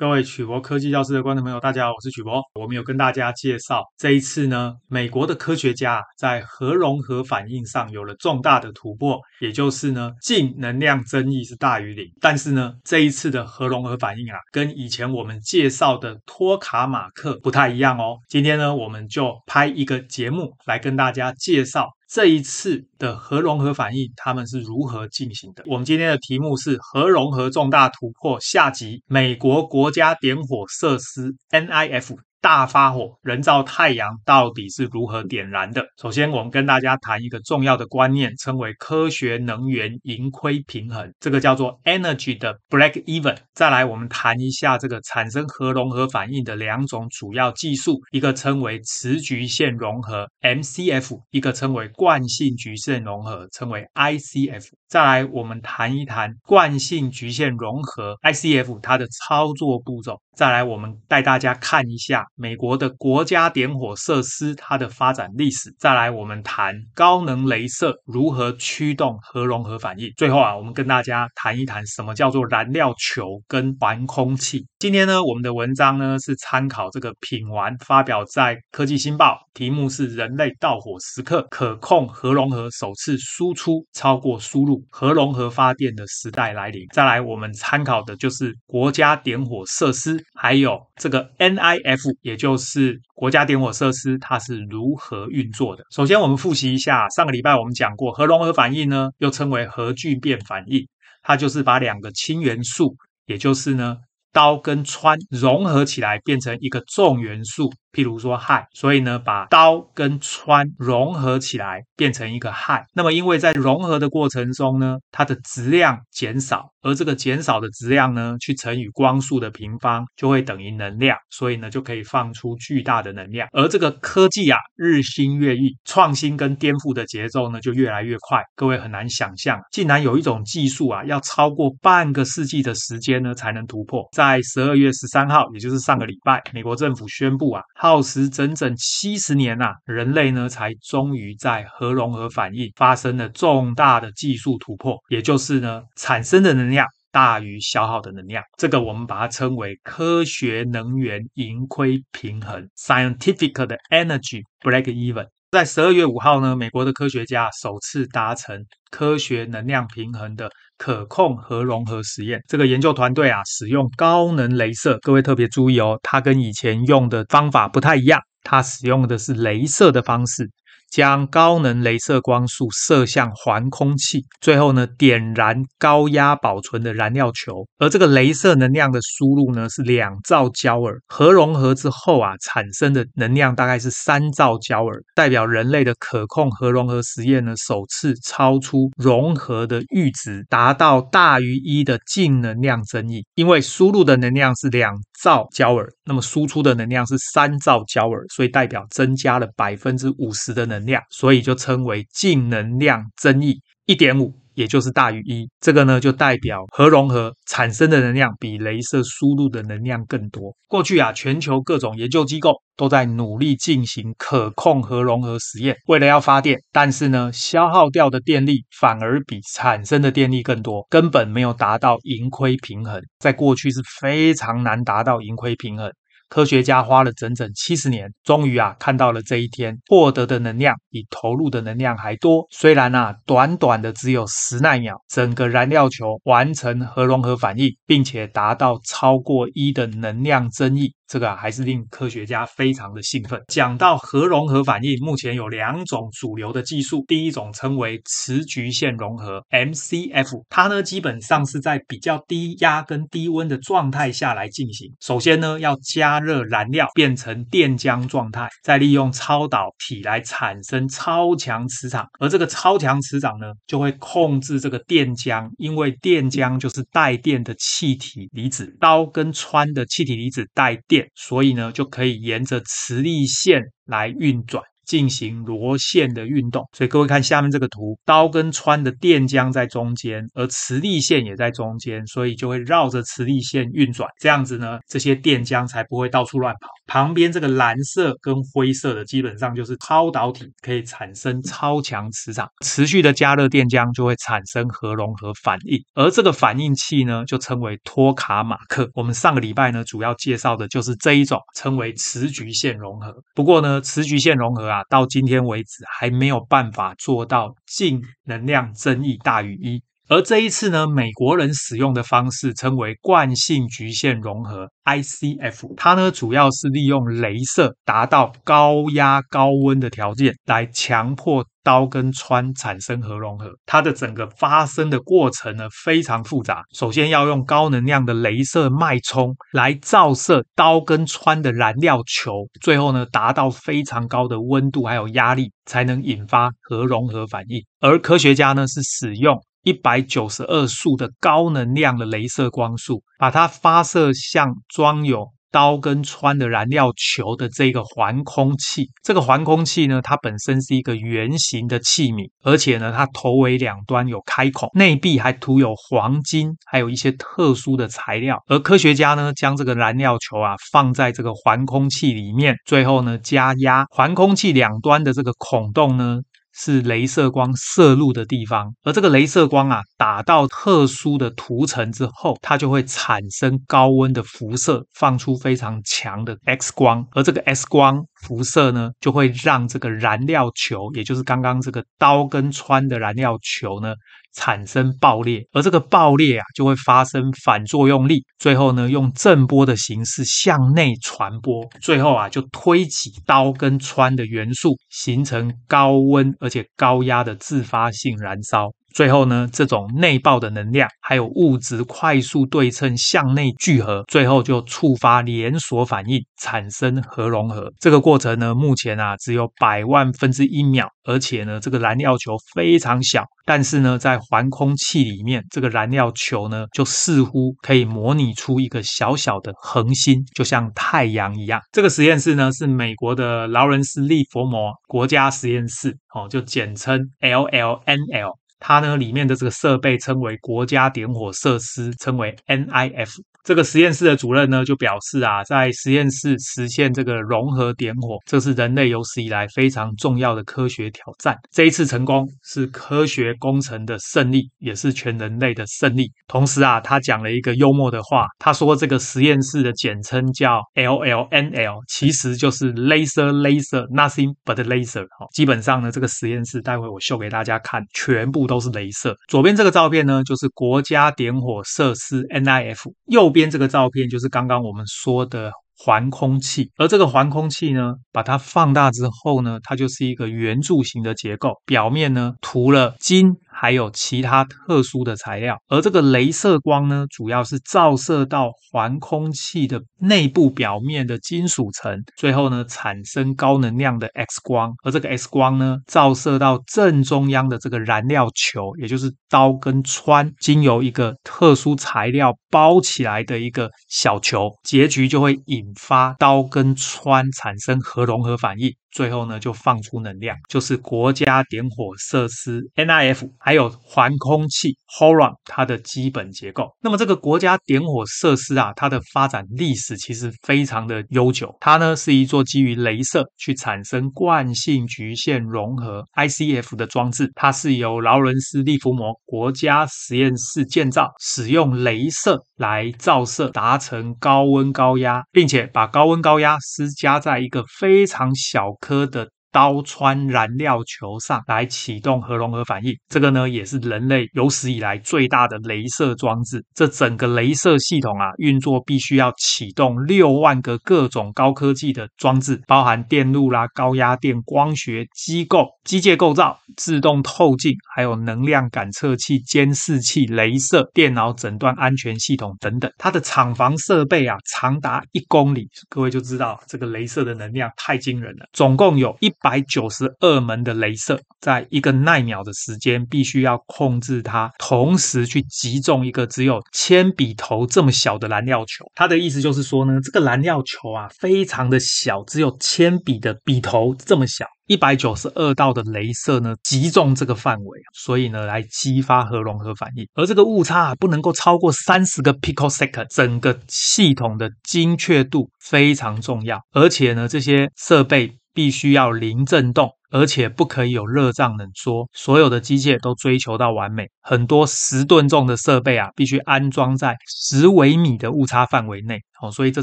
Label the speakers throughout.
Speaker 1: 各位曲博科技教室的观众朋友，大家好，我是曲博。我们有跟大家介绍，这一次呢，美国的科学家在核融合反应上有了重大的突破，也就是呢，净能量增益是大于零。但是呢，这一次的核融合反应啊，跟以前我们介绍的托卡马克不太一样哦。今天呢，我们就拍一个节目来跟大家介绍。这一次的核融合反应，他们是如何进行的？我们今天的题目是核融合重大突破下集，美国国家点火设施 NIF。大发火，人造太阳到底是如何点燃的？首先，我们跟大家谈一个重要的观念，称为科学能源盈亏平衡，这个叫做 energy 的 break even。再来，我们谈一下这个产生核融合反应的两种主要技术，一个称为磁局线融合 MCF，一个称为惯性局线融合，称为 ICF。再来，我们谈一谈惯性局线融合 ICF 它的操作步骤。再来，我们带大家看一下美国的国家点火设施它的发展历史。再来，我们谈高能雷射如何驱动核融合反应。最后啊，我们跟大家谈一谈什么叫做燃料球跟环空气。今天呢，我们的文章呢是参考这个品玩发表在《科技新报》，题目是“人类盗火时刻，可控核融合首次输出超过输入，核融合发电的时代来临”。再来，我们参考的就是国家点火设施。还有这个 NIF，也就是国家点火设施，它是如何运作的？首先，我们复习一下上个礼拜我们讲过，核融合反应呢，又称为核聚变反应，它就是把两个氢元素，也就是呢，刀跟氚融合起来变成一个重元素。譬如说氦，所以呢，把刀跟穿融合起来变成一个氦。那么，因为在融合的过程中呢，它的质量减少，而这个减少的质量呢，去乘以光速的平方，就会等于能量，所以呢，就可以放出巨大的能量。而这个科技啊，日新月异，创新跟颠覆的节奏呢，就越来越快。各位很难想象，竟然有一种技术啊，要超过半个世纪的时间呢，才能突破。在十二月十三号，也就是上个礼拜，美国政府宣布啊。耗时整整七十年呐、啊，人类呢才终于在核融合反应发生了重大的技术突破，也就是呢产生的能量大于消耗的能量，这个我们把它称为科学能源盈亏平衡 （scientific 的 energy break even）。在十二月五号呢，美国的科学家首次达成科学能量平衡的可控核融合实验。这个研究团队啊，使用高能镭射，各位特别注意哦，它跟以前用的方法不太一样，它使用的是镭射的方式。将高能雷射光束射向环空气，最后呢，点燃高压保存的燃料球。而这个雷射能量的输入呢，是两兆焦耳。核融合之后啊，产生的能量大概是三兆焦耳，代表人类的可控核融合实验呢，首次超出融合的阈值，达到大于一的净能量增益。因为输入的能量是两兆焦耳，那么输出的能量是三兆焦耳，所以代表增加了百分之五十的能量。所以就称为净能量增益一点五，也就是大于一。这个呢，就代表核融合产生的能量比雷射输入的能量更多。过去啊，全球各种研究机构都在努力进行可控核融合实验，为了要发电，但是呢，消耗掉的电力反而比产生的电力更多，根本没有达到盈亏平衡。在过去是非常难达到盈亏平衡。科学家花了整整七十年，终于啊看到了这一天，获得的能量比投入的能量还多。虽然啊短短的只有十奈秒，整个燃料球完成核融合反应，并且达到超过一的能量增益。这个啊，还是令科学家非常的兴奋。讲到核融合反应，目前有两种主流的技术，第一种称为磁局线融合 （MCF），它呢基本上是在比较低压跟低温的状态下来进行。首先呢，要加热燃料变成电浆状态，再利用超导体来产生超强磁场，而这个超强磁场呢，就会控制这个电浆，因为电浆就是带电的气体离子，氘跟氚的气体离子带电。所以呢，就可以沿着磁力线来运转。进行螺线的运动。所以各位看下面这个图，刀跟穿的电浆在中间，而磁力线也在中间，所以就会绕着磁力线运转。这样子呢，这些电浆才不会到处乱跑。旁边这个蓝色跟灰色的，基本上就是超导体，可以产生超强磁场，持续的加热电浆就会产生核融合反应，而这个反应器呢，就称为托卡马克。我们上个礼拜呢，主要介绍的就是这一种称为磁局线融合。不过呢，磁局线融合啊，到今天为止还没有办法做到净能量增益大于一。而这一次呢，美国人使用的方式称为惯性局限融合 （ICF），它呢主要是利用镭射达到高压高温的条件，来强迫刀跟穿产生核融合。它的整个发生的过程呢非常复杂，首先要用高能量的镭射脉冲来照射刀跟穿的燃料球，最后呢达到非常高的温度还有压力，才能引发核融合反应。而科学家呢是使用一百九十二束的高能量的镭射光束，把它发射向装有刀跟穿的燃料球的这个环空器。这个环空器呢，它本身是一个圆形的器皿，而且呢，它头尾两端有开孔，内壁还涂有黄金，还有一些特殊的材料。而科学家呢，将这个燃料球啊放在这个环空器里面，最后呢加压，环空器两端的这个孔洞呢。是镭射光射入的地方，而这个镭射光啊，打到特殊的涂层之后，它就会产生高温的辐射，放出非常强的 X 光，而这个 X 光辐射呢，就会让这个燃料球，也就是刚刚这个刀跟穿的燃料球呢，产生爆裂，而这个爆裂啊，就会发生反作用力，最后呢，用震波的形式向内传播，最后啊，就推挤刀跟穿的元素，形成高温而且高压的自发性燃烧。最后呢，这种内爆的能量还有物质快速对称向内聚合，最后就触发连锁反应，产生核融合。这个过程呢，目前啊只有百万分之一秒，而且呢，这个燃料球非常小。但是呢，在环空气里面，这个燃料球呢，就似乎可以模拟出一个小小的恒星，就像太阳一样。这个实验室呢，是美国的劳伦斯利佛摩国家实验室，哦，就简称 LLNL。它呢，里面的这个设备称为国家点火设施，称为 NIF。这个实验室的主任呢，就表示啊，在实验室实现这个融合点火，这是人类有史以来非常重要的科学挑战。这一次成功是科学工程的胜利，也是全人类的胜利。同时啊，他讲了一个幽默的话，他说这个实验室的简称叫 LLNL，其实就是 Laser Laser Nothing but Laser。哈，基本上呢，这个实验室待会我秀给大家看，全部都是镭射。左边这个照片呢，就是国家点火设施 NIF，右。右边这个照片就是刚刚我们说的环空气，而这个环空气呢，把它放大之后呢，它就是一个圆柱形的结构，表面呢涂了金。还有其他特殊的材料，而这个镭射光呢，主要是照射到环空气的内部表面的金属层，最后呢产生高能量的 X 光，而这个 X 光呢照射到正中央的这个燃料球，也就是刀跟穿，经由一个特殊材料包起来的一个小球，结局就会引发刀跟穿产生核融合反应。最后呢，就放出能量，就是国家点火设施 NIF，还有环空气 HORON 它的基本结构。那么这个国家点火设施啊，它的发展历史其实非常的悠久。它呢是一座基于镭射去产生惯性局线融合 ICF 的装置，它是由劳伦斯利弗摩国家实验室建造，使用镭射来照射，达成高温高压，并且把高温高压施加在一个非常小颗的。刀穿燃料球上来启动核融合反应，这个呢也是人类有史以来最大的镭射装置。这整个镭射系统啊，运作必须要启动六万个各种高科技的装置，包含电路啦、高压电、光学机构、机械构造、自动透镜，还有能量感测器、监视器、镭射、电脑诊断安全系统等等。它的厂房设备啊，长达一公里，各位就知道这个镭射的能量太惊人了。总共有一百九十二门的镭射，在一个奈秒的时间，必须要控制它同时去击中一个只有铅笔头这么小的燃料球。它的意思就是说呢，这个燃料球啊，非常的小，只有铅笔的笔头这么小。一百九十二道的镭射呢，击中这个范围，所以呢，来激发核融合反应。而这个误差啊，不能够超过三十个 picosecond，整个系统的精确度非常重要。而且呢，这些设备必须要零震动，而且不可以有热胀冷缩。所有的机械都追求到完美，很多十吨重的设备啊，必须安装在十微米的误差范围内。哦，所以这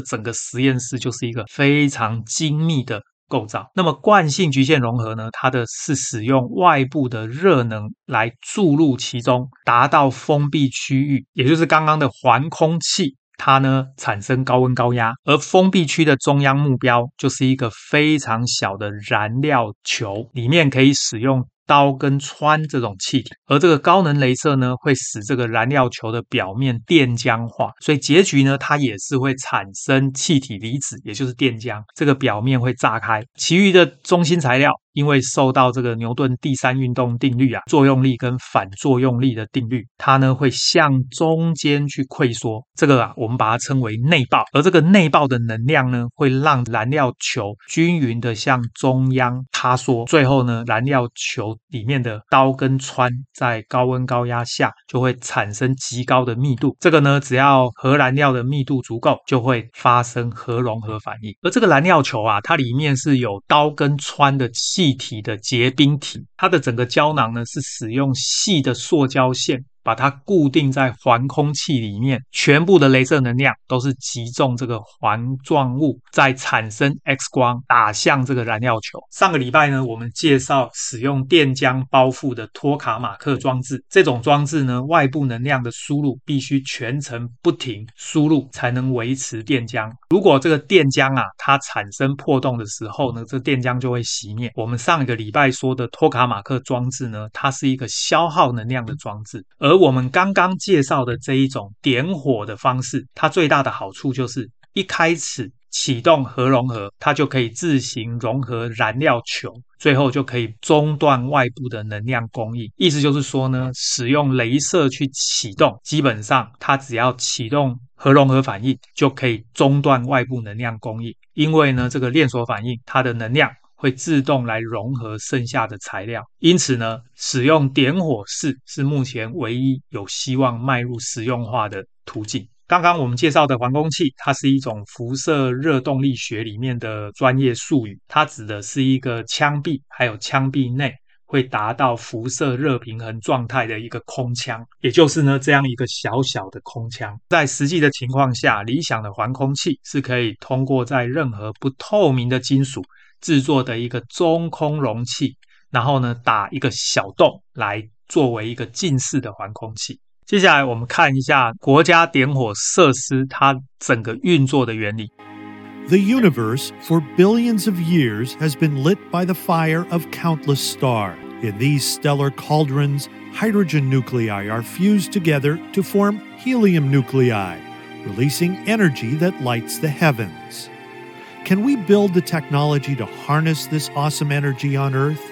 Speaker 1: 整个实验室就是一个非常精密的。构造。那么惯性极限融合呢？它的是使用外部的热能来注入其中，达到封闭区域，也就是刚刚的环空气，它呢产生高温高压，而封闭区的中央目标就是一个非常小的燃料球，里面可以使用。刀跟氚这种气体，而这个高能镭射呢，会使这个燃料球的表面电浆化，所以结局呢，它也是会产生气体离子，也就是电浆，这个表面会炸开，其余的中心材料。因为受到这个牛顿第三运动定律啊，作用力跟反作用力的定律，它呢会向中间去溃缩。这个啊，我们把它称为内爆。而这个内爆的能量呢，会让燃料球均匀的向中央塌缩。最后呢，燃料球里面的氘跟氚在高温高压下就会产生极高的密度。这个呢，只要核燃料的密度足够，就会发生核融合反应。而这个燃料球啊，它里面是有氘跟氚的气。气体的结冰体，它的整个胶囊呢，是使用细的塑胶线。把它固定在环空气里面，全部的镭射能量都是击中这个环状物，再产生 X 光打向这个燃料球。上个礼拜呢，我们介绍使用电浆包覆的托卡马克装置。这种装置呢，外部能量的输入必须全程不停输入，才能维持电浆。如果这个电浆啊，它产生破洞的时候呢，这电浆就会熄灭。我们上一个礼拜说的托卡马克装置呢，它是一个消耗能量的装置，而我们刚刚介绍的这一种点火的方式，它最大的好处就是一开始启动核融合，它就可以自行融合燃料球，最后就可以中断外部的能量供应。意思就是说呢，使用镭射去启动，基本上它只要启动核融合反应，就可以中断外部能量供应。因为呢，这个链锁反应它的能量。会自动来融合剩下的材料，因此呢，使用点火式是目前唯一有希望迈入实用化的途径。刚刚我们介绍的环空气，它是一种辐射热动力学里面的专业术语，它指的是一个枪臂还有枪臂内会达到辐射热平衡状态的一个空腔，也就是呢这样一个小小的空腔。在实际的情况下，理想的环空气是可以通过在任何不透明的金属。制作的一个中空容器，然后呢，打一个小洞来作为一个近似的环空气。接下来我们看一下国家点火设施它整个运作的原理。
Speaker 2: The universe for billions of years has been lit by the fire of countless stars. In these stellar cauldrons, hydrogen nuclei are fused together to form helium nuclei, releasing energy that lights the heavens. Can we build the technology to harness this awesome energy on Earth?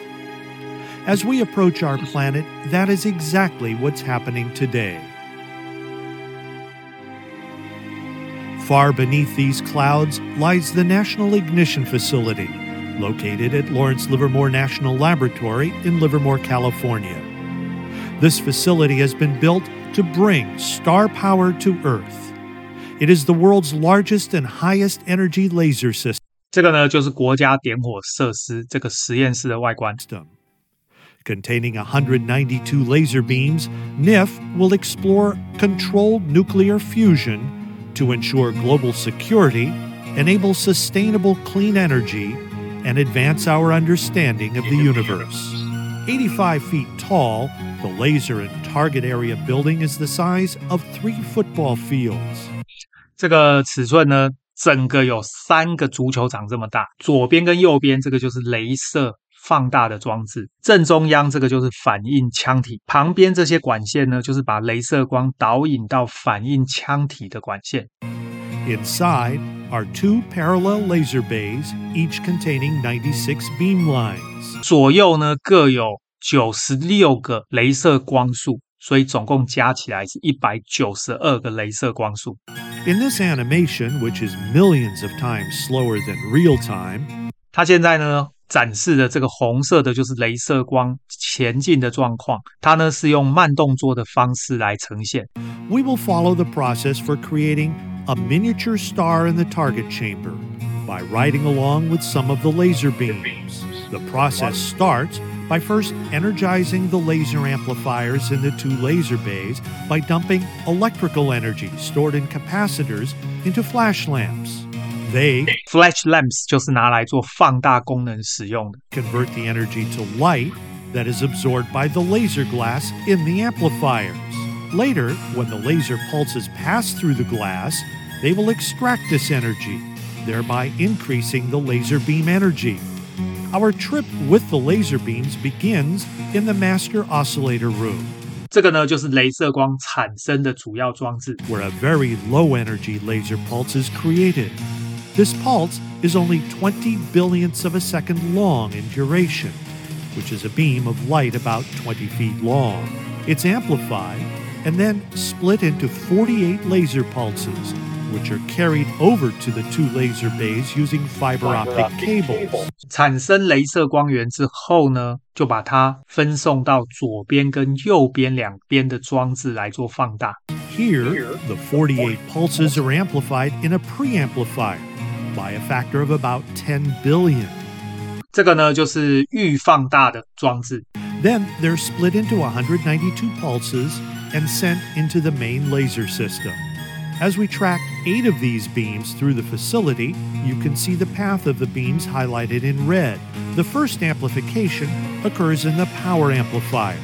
Speaker 2: As we approach our planet, that is exactly what's happening today. Far beneath these clouds lies the National Ignition Facility, located at Lawrence Livermore National Laboratory in Livermore, California. This facility has been built to bring star power to Earth. It is the world's largest and highest energy laser system.
Speaker 1: 这个呢，就是国家点火设施这个实验室的外观。
Speaker 2: Containing 192 laser beams, NIF will explore controlled nuclear fusion to ensure global security, enable sustainable clean energy, and advance our understanding of the universe. 85 feet tall, the laser and target area building is the size of three football fields.
Speaker 1: 这个尺寸呢，整个有三个足球场这么大。左边跟右边这个就是镭射放大的装置，正中央这个就是反应腔体，旁边这些管线呢，就是把镭射光导引到反应腔体的管线。
Speaker 2: Inside, are two parallel laser bays, each containing 96 beam lines.
Speaker 1: 左右呢各有九十六个镭射光束，所以总共加起来是一百九十二个镭射光束。
Speaker 2: In this animation, which is millions of times slower than real time,
Speaker 1: 它现在呢展示的这个红色的就是雷射光前进的状况，它呢是用慢动作的方式来呈现。
Speaker 2: we will follow the process for creating a miniature star in the target chamber by riding along with some of the laser beams. The process starts by first energizing the laser amplifiers in the two laser bays by dumping electrical energy stored in capacitors into flash lamps. They
Speaker 1: Flash lamps 就是拿来做放大功能使用的。
Speaker 2: convert the energy to light that is absorbed by the laser glass in the amplifiers. Later, when the laser pulses pass through the glass, they will extract this energy, thereby increasing the laser beam energy. Our trip with the laser beams begins in the master oscillator room,
Speaker 1: 这个呢就是雷射光产生的主要装置。
Speaker 2: where a very low energy laser pulse is created. This pulse is only 20 billionths of a second long in duration, which is a beam of light about 20 feet long. It's amplified and then split into 48 laser pulses, which are carried over to the two laser bays using fiber optic cables.
Speaker 1: 产生雷射光源之后呢，就把它分送到左边跟右边两边的装置来做放大。
Speaker 2: Here, the 48 pulses are amplified in a preamplifier by a factor of about 10 billion.
Speaker 1: 这个呢就是预放大的装置。
Speaker 2: Then they're split into 192 pulses and sent into the main laser system. As we track eight of these beams through the facility, you can see the path of the beams highlighted in red. The first amplification occurs in the power amplifier.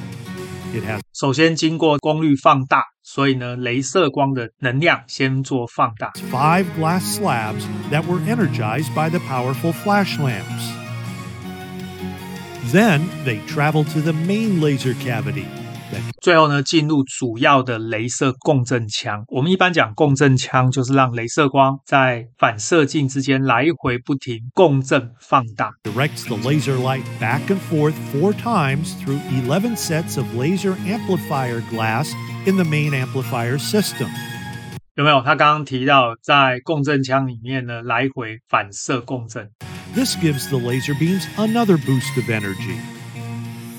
Speaker 2: It has
Speaker 1: 首先经过功率放大，所以呢，雷射光的能量先做放大。
Speaker 2: five glass slabs that were energized by the powerful flash lamps. Then they travel to the main laser cavity that
Speaker 1: 最后呢，进入主要的雷射共振腔。我们一般讲共振腔，就是让雷射光在反射镜之间来回不停共振放大。
Speaker 2: directs the laser light back and forth four times through 11 sets of laser amplifier glass in the main amplifier system.
Speaker 1: 有没有？他刚刚提到，在共振腔里面呢，来回反射共振。
Speaker 2: This gives the laser beams another boost of energy.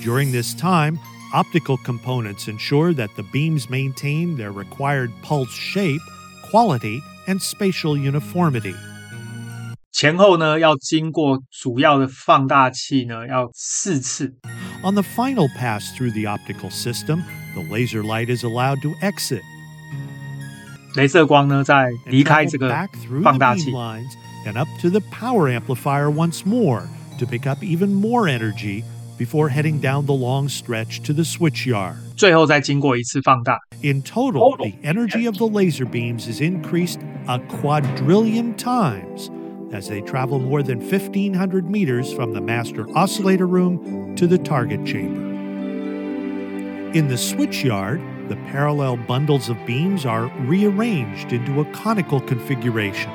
Speaker 2: During this time, optical components ensure that the beams maintain their required pulse shape, quality, and spatial uniformity.
Speaker 1: 前后呢，要经过主要的放大器呢，要四次。
Speaker 2: On the final pass through the optical system, the laser light is allowed to exit
Speaker 1: 雷射光呢，在
Speaker 2: and
Speaker 1: 离开
Speaker 2: travel
Speaker 1: 这个
Speaker 2: back through
Speaker 1: 放
Speaker 2: the
Speaker 1: 大
Speaker 2: beam
Speaker 1: 器，
Speaker 2: lines and up to the power amplifier once more to pick up even more energy before heading down the long stretch to the switch yard.
Speaker 1: 最后再经过一次放大。
Speaker 2: In total, the energy of the laser beams is increased a quadrillion times as they travel more than 1,500 meters from the master oscillator room to the target chamber. In the switch yard, the parallel bundles of beams are rearranged into a conical configuration.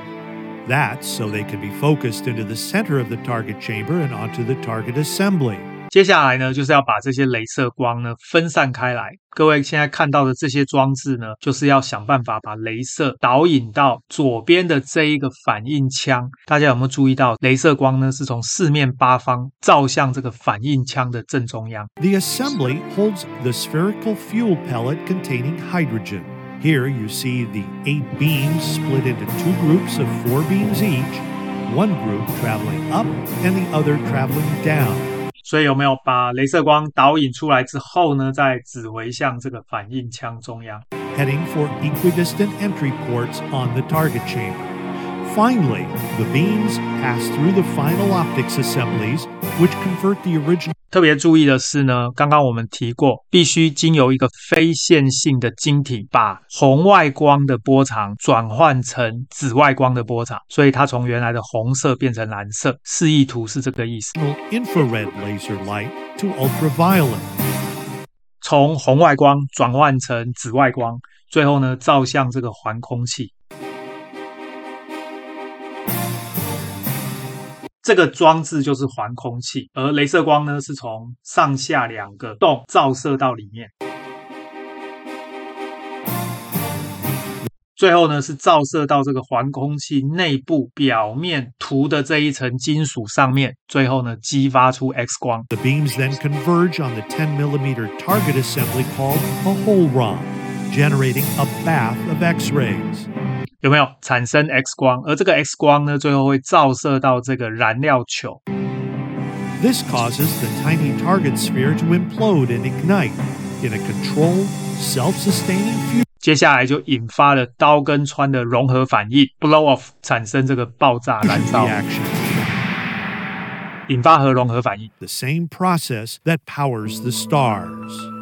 Speaker 2: That's so they can be focused into the center of the target chamber and onto the target assembly.
Speaker 1: 接下来呢，就是要把这些镭射光呢分散开来。各位现在看到的这些装置呢，就是要想办法把镭射导引到左边的这一个反应腔。大家有没有注意到，镭射光呢是从四面八方照向这个反应腔的正中央
Speaker 2: ？The assembly holds the spherical fuel pellet containing hydrogen. Here you see the eight beams split into two groups of four beams each, one group traveling up and the other traveling down.
Speaker 1: 所以有没有把雷射光导引出来之后呢，再指回向这个反应腔中央？
Speaker 2: heading for equidistant entry ports on the target chamber. Finally, the beams pass through the final optics assemblies, which convert the original
Speaker 1: 特别注意的是呢，刚刚我们提过，必须经由一个非线性的晶体，把红外光的波长转换成紫外光的波长，所以它从原来的红色变成蓝色。示意图是这个意思
Speaker 2: ，infrared laser light to ultraviolet.
Speaker 1: 从红外光转换成紫外光，最后呢照向这个环空气。这个装置就是环空器，而镭射光呢是从上下两个洞照射到里面。最后呢，是照射到这个环空器内部表面涂的这一层金属上面，最后呢，激发出 X 光。
Speaker 2: The beams then converge on the 10 millimeter target assembly called a hohlraum, generating a bath of X-rays.
Speaker 1: 有没有产生 X 光？而这个 X 光呢，最后会照射到这个燃料球。
Speaker 2: This causes the tiny target sphere to implode and ignite in a controlled, self-sustaining fusion.
Speaker 1: 接下来就引发了刀跟穿的融合反应，blow off 产生这个爆炸燃烧，引发核融合反应。
Speaker 2: The same process that powers the stars.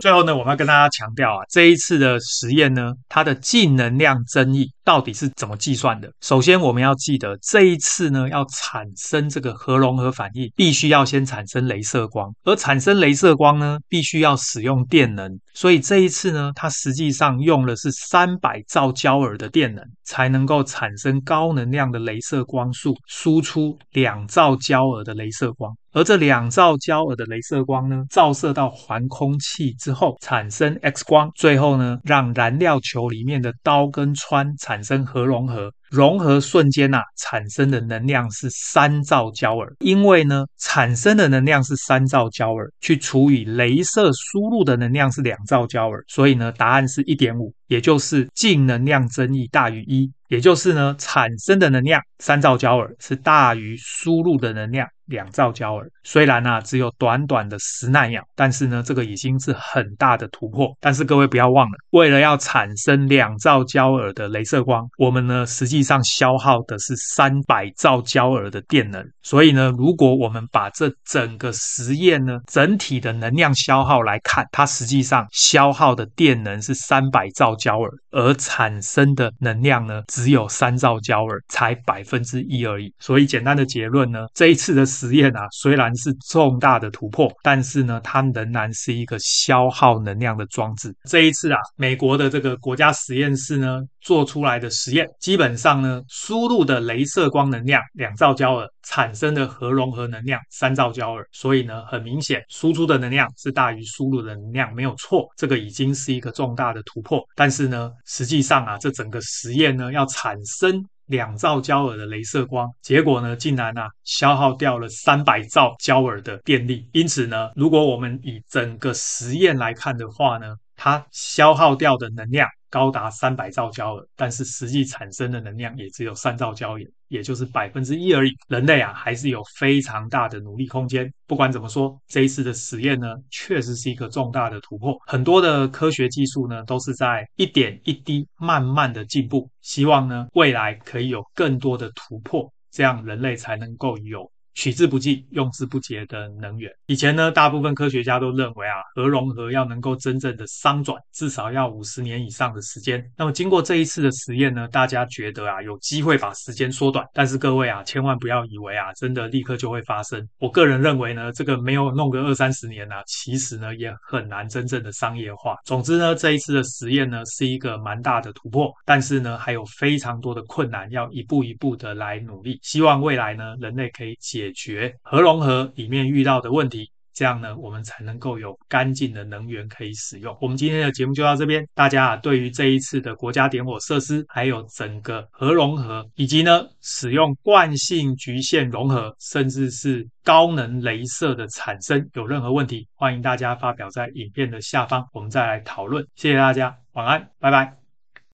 Speaker 1: 最后呢，我们要跟大家强调啊，这一次的实验呢，它的净能量争议。到底是怎么计算的？首先，我们要记得这一次呢，要产生这个核融合反应，必须要先产生镭射光，而产生镭射光呢，必须要使用电能。所以这一次呢，它实际上用的是三百兆焦耳的电能，才能够产生高能量的镭射光束，输出两兆焦耳的镭射光。而这两兆焦耳的镭射光呢，照射到环空气之后，产生 X 光，最后呢，让燃料球里面的氘跟氚产产生核融合，融合瞬间呐、产生的能量是三兆焦耳。因为呢，产生的能量是三兆焦耳，去除以镭射输入的能量是两兆焦耳，所以呢，答案是一点五，也就是净能量增益大于一，也就是呢，产生的能量三兆焦耳是大于输入的能量。两兆焦耳，虽然呢、只有短短的十纳秒，但是呢这个已经是很大的突破。但是各位不要忘了，为了要产生两兆焦耳的镭射光，我们呢实际上消耗的是三百兆焦耳的电能。所以呢，如果我们把这整个实验呢整体的能量消耗来看，它实际上消耗的电能是三百兆焦耳，而产生的能量呢只有三兆焦耳，才百分之一而已。所以简单的结论呢，这一次的。实验啊，虽然是重大的突破，但是呢，它仍然是一个消耗能量的装置。这一次啊，美国的这个国家实验室呢做出来的实验，基本上呢，输入的镭射光能量两兆焦耳，产生的核融合能量三兆焦耳，所以呢，很明显，输出的能量是大于输入的能量，没有错，这个已经是一个重大的突破。但是呢，实际上啊，这整个实验呢，要产生两兆焦耳的镭射光，结果呢，竟然啊消耗掉了三百兆焦耳的电力。因此呢，如果我们以整个实验来看的话呢，它消耗掉的能量高达三百兆焦耳，但是实际产生的能量也只有三兆焦耳。也就是百分之一而已，人类啊还是有非常大的努力空间。不管怎么说，这一次的实验呢，确实是一个重大的突破。很多的科学技术呢，都是在一点一滴慢慢的进步。希望呢，未来可以有更多的突破，这样人类才能够有。取之不尽、用之不竭的能源。以前呢，大部分科学家都认为啊，核融合要能够真正的商转，至少要五十年以上的时间。那么经过这一次的实验呢，大家觉得啊，有机会把时间缩短。但是各位啊，千万不要以为啊，真的立刻就会发生。我个人认为呢，这个没有弄个二三十年啊，其实呢也很难真正的商业化。总之呢，这一次的实验呢是一个蛮大的突破，但是呢还有非常多的困难要一步一步的来努力。希望未来呢，人类可以解。解决核融合里面遇到的问题，这样呢，我们才能够有干净的能源可以使用。我们今天的节目就到这边，大家啊，对于这一次的国家点火设施，还有整个核融合，以及呢，使用惯性局限融合，甚至是高能镭射的产生，有任何问题，欢迎大家发表在影片的下方，我们再来讨论。谢谢大家，晚安，拜拜。